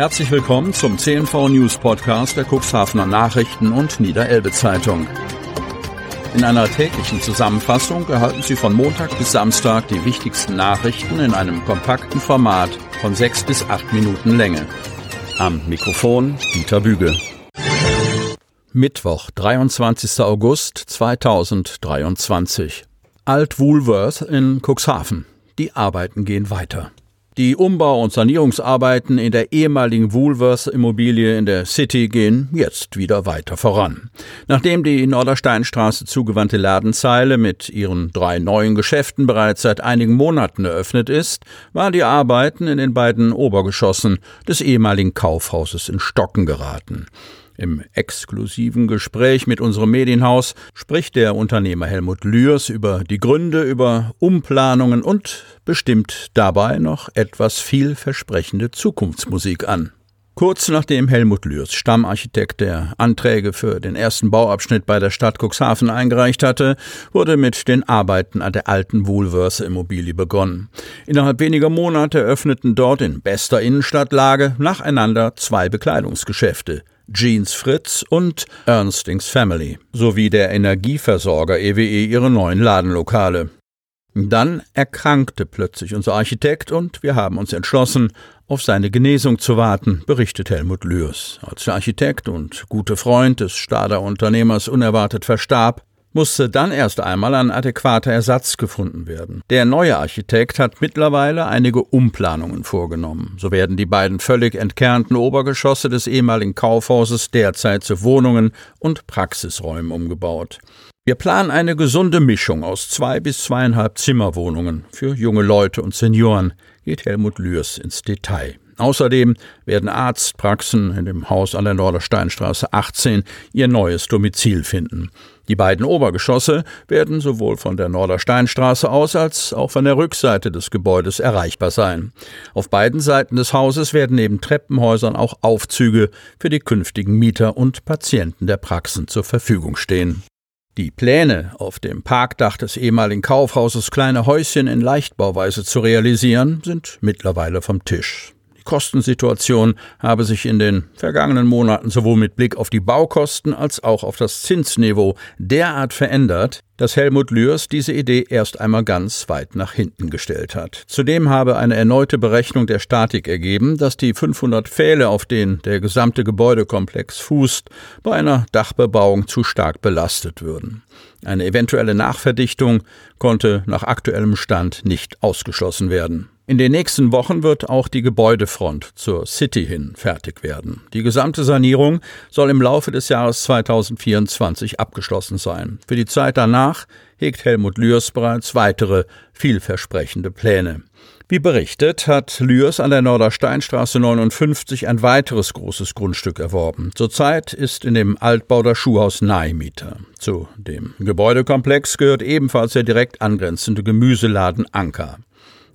Herzlich willkommen zum CNV News Podcast der Cuxhavener Nachrichten und Niederelbe Zeitung. In einer täglichen Zusammenfassung erhalten Sie von Montag bis Samstag die wichtigsten Nachrichten in einem kompakten Format von sechs bis acht Minuten Länge. Am Mikrofon Dieter Büge. Mittwoch, 23. August 2023. Alt Woolworth in Cuxhaven. Die Arbeiten gehen weiter. Die Umbau- und Sanierungsarbeiten in der ehemaligen Woolworths-Immobilie in der City gehen jetzt wieder weiter voran. Nachdem die Nordersteinstraße zugewandte Ladenzeile mit ihren drei neuen Geschäften bereits seit einigen Monaten eröffnet ist, waren die Arbeiten in den beiden Obergeschossen des ehemaligen Kaufhauses in Stocken geraten. Im exklusiven Gespräch mit unserem Medienhaus spricht der Unternehmer Helmut Lührs über die Gründe, über Umplanungen und bestimmt dabei noch etwas vielversprechende Zukunftsmusik an. Kurz nachdem Helmut Lührs, Stammarchitekt der Anträge für den ersten Bauabschnitt bei der Stadt Cuxhaven eingereicht hatte, wurde mit den Arbeiten an der alten Woolworth Immobilie begonnen. Innerhalb weniger Monate öffneten dort in bester Innenstadtlage nacheinander zwei Bekleidungsgeschäfte. Jeans Fritz und Ernstings Family sowie der Energieversorger EWE e ihre neuen Ladenlokale. Dann erkrankte plötzlich unser Architekt und wir haben uns entschlossen, auf seine Genesung zu warten, berichtet Helmut Lührs. Als der Architekt und gute Freund des Stader Unternehmers unerwartet verstarb, musste dann erst einmal ein adäquater Ersatz gefunden werden. Der neue Architekt hat mittlerweile einige Umplanungen vorgenommen. So werden die beiden völlig entkernten Obergeschosse des ehemaligen Kaufhauses derzeit zu Wohnungen und Praxisräumen umgebaut. Wir planen eine gesunde Mischung aus zwei bis zweieinhalb Zimmerwohnungen für junge Leute und Senioren, geht Helmut Lührs ins Detail. Außerdem werden Arztpraxen in dem Haus an der Nordersteinstraße 18 ihr neues Domizil finden. Die beiden Obergeschosse werden sowohl von der Nordersteinstraße aus als auch von der Rückseite des Gebäudes erreichbar sein. Auf beiden Seiten des Hauses werden neben Treppenhäusern auch Aufzüge für die künftigen Mieter und Patienten der Praxen zur Verfügung stehen. Die Pläne, auf dem Parkdach des ehemaligen Kaufhauses kleine Häuschen in Leichtbauweise zu realisieren, sind mittlerweile vom Tisch. Die Kostensituation habe sich in den vergangenen Monaten sowohl mit Blick auf die Baukosten als auch auf das Zinsniveau derart verändert, dass Helmut Lührs diese Idee erst einmal ganz weit nach hinten gestellt hat. Zudem habe eine erneute Berechnung der Statik ergeben, dass die 500 Pfähle, auf denen der gesamte Gebäudekomplex fußt, bei einer Dachbebauung zu stark belastet würden. Eine eventuelle Nachverdichtung konnte nach aktuellem Stand nicht ausgeschlossen werden. In den nächsten Wochen wird auch die Gebäudefront zur City hin fertig werden. Die gesamte Sanierung soll im Laufe des Jahres 2024 abgeschlossen sein. Für die Zeit danach hegt Helmut Lührs bereits weitere vielversprechende Pläne. Wie berichtet, hat Lührs an der Nordersteinstraße 59 ein weiteres großes Grundstück erworben. Zurzeit ist in dem Altbau das Schuhhaus Naimieter. Zu dem Gebäudekomplex gehört ebenfalls der direkt angrenzende Gemüseladen Anker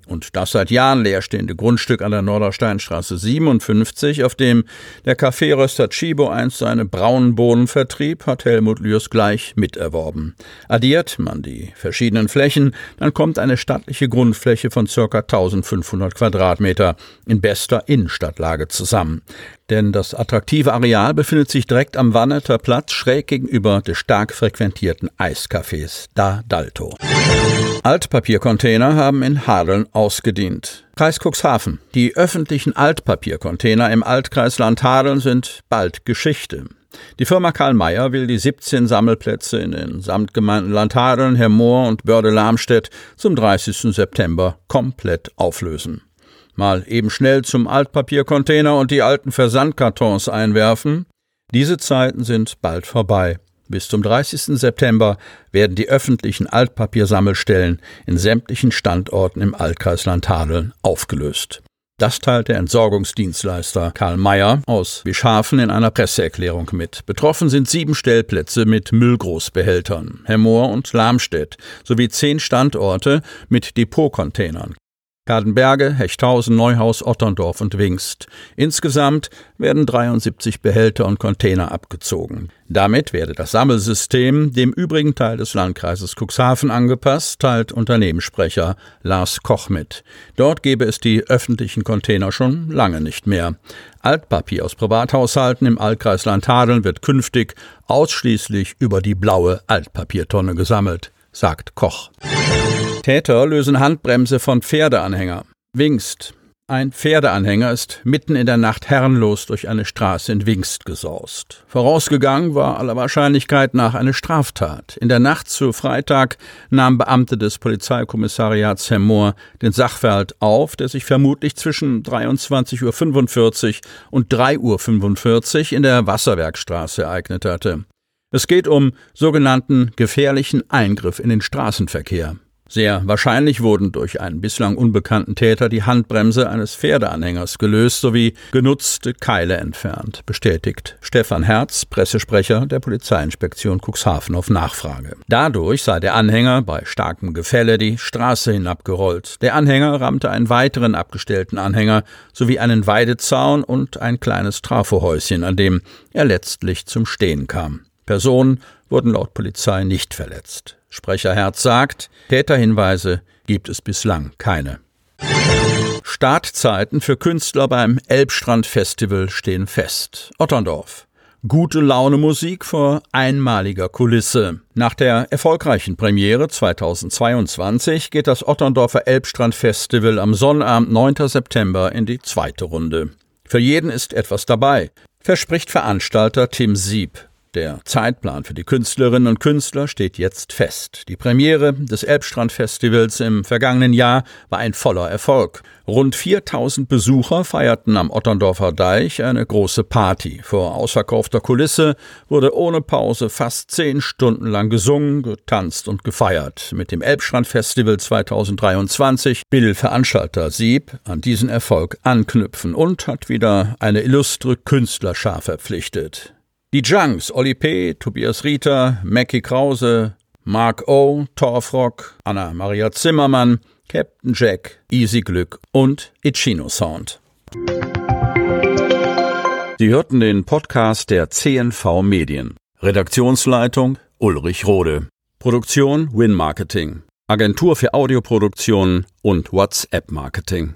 und das seit Jahren leerstehende Grundstück an der Nordersteinstraße 57, auf dem der Kaffeeröster Chibo einst seine braunen Bohnen vertrieb, hat Helmut Lührs gleich miterworben. Addiert man die verschiedenen Flächen, dann kommt eine stattliche Grundfläche von ca. 1500 Quadratmeter in bester Innenstadtlage zusammen. Denn das attraktive Areal befindet sich direkt am Wanneter Platz schräg gegenüber des stark frequentierten Eiscafés Da Dalto. Altpapiercontainer haben in Hadeln ausgedient. Kreis Cuxhaven. Die öffentlichen Altpapiercontainer im Altkreis Landhadeln sind bald Geschichte. Die Firma Karl Mayer will die 17 Sammelplätze in den Samtgemeinden Landhadeln, Hermoor und Börde-Lamstedt zum 30. September komplett auflösen. Mal eben schnell zum Altpapiercontainer und die alten Versandkartons einwerfen. Diese Zeiten sind bald vorbei. Bis zum 30. September werden die öffentlichen Altpapiersammelstellen in sämtlichen Standorten im Altkreis Landhadeln aufgelöst. Das teilt der Entsorgungsdienstleister Karl Mayer aus Bischhafen in einer Presseerklärung mit. Betroffen sind sieben Stellplätze mit Müllgroßbehältern, Hemmoor und Lamstedt sowie zehn Standorte mit Depotcontainern. Kadenberge, Hechthausen, Neuhaus, Otterndorf und Wingst. Insgesamt werden 73 Behälter und Container abgezogen. Damit werde das Sammelsystem dem übrigen Teil des Landkreises Cuxhaven angepasst, teilt Unternehmenssprecher Lars Koch mit. Dort gebe es die öffentlichen Container schon lange nicht mehr. Altpapier aus Privathaushalten im Altkreis Landhadeln wird künftig ausschließlich über die blaue Altpapiertonne gesammelt, sagt Koch. Täter lösen Handbremse von Pferdeanhänger. Wingst. Ein Pferdeanhänger ist mitten in der Nacht herrenlos durch eine Straße in Wingst gesaust. Vorausgegangen war aller Wahrscheinlichkeit nach eine Straftat. In der Nacht zu Freitag nahmen Beamte des Polizeikommissariats Hemmoor den Sachverhalt auf, der sich vermutlich zwischen 23.45 Uhr und 3.45 Uhr in der Wasserwerkstraße ereignet hatte. Es geht um sogenannten gefährlichen Eingriff in den Straßenverkehr. Sehr wahrscheinlich wurden durch einen bislang unbekannten Täter die Handbremse eines Pferdeanhängers gelöst sowie genutzte Keile entfernt, bestätigt Stefan Herz, Pressesprecher der Polizeiinspektion Cuxhaven auf Nachfrage. Dadurch sei der Anhänger bei starkem Gefälle die Straße hinabgerollt. Der Anhänger rammte einen weiteren abgestellten Anhänger sowie einen Weidezaun und ein kleines Trafohäuschen, an dem er letztlich zum Stehen kam. Personen wurden laut Polizei nicht verletzt. Sprecher Herz sagt, Täterhinweise gibt es bislang keine. Startzeiten für Künstler beim Elbstrand Festival stehen fest. Otterndorf. Gute Laune Musik vor einmaliger Kulisse. Nach der erfolgreichen Premiere 2022 geht das Otterndorfer Elbstrand Festival am Sonnabend 9. September in die zweite Runde. Für jeden ist etwas dabei, verspricht Veranstalter Tim Sieb. Der Zeitplan für die Künstlerinnen und Künstler steht jetzt fest. Die Premiere des Elbstrand-Festivals im vergangenen Jahr war ein voller Erfolg. Rund 4000 Besucher feierten am Otterndorfer Deich eine große Party. Vor ausverkaufter Kulisse wurde ohne Pause fast zehn Stunden lang gesungen, getanzt und gefeiert. Mit dem Elbstrand-Festival 2023 will Veranstalter Sieb an diesen Erfolg anknüpfen und hat wieder eine illustre Künstlerschar verpflichtet. Die Junks, Oli P., Tobias Rieter, Mackie Krause, Mark O., Torfrock, Anna-Maria Zimmermann, Captain Jack, Easy Glück und Ichino Sound. Sie hörten den Podcast der CNV Medien. Redaktionsleitung Ulrich Rode. Produktion Win Marketing. Agentur für Audioproduktion und WhatsApp Marketing.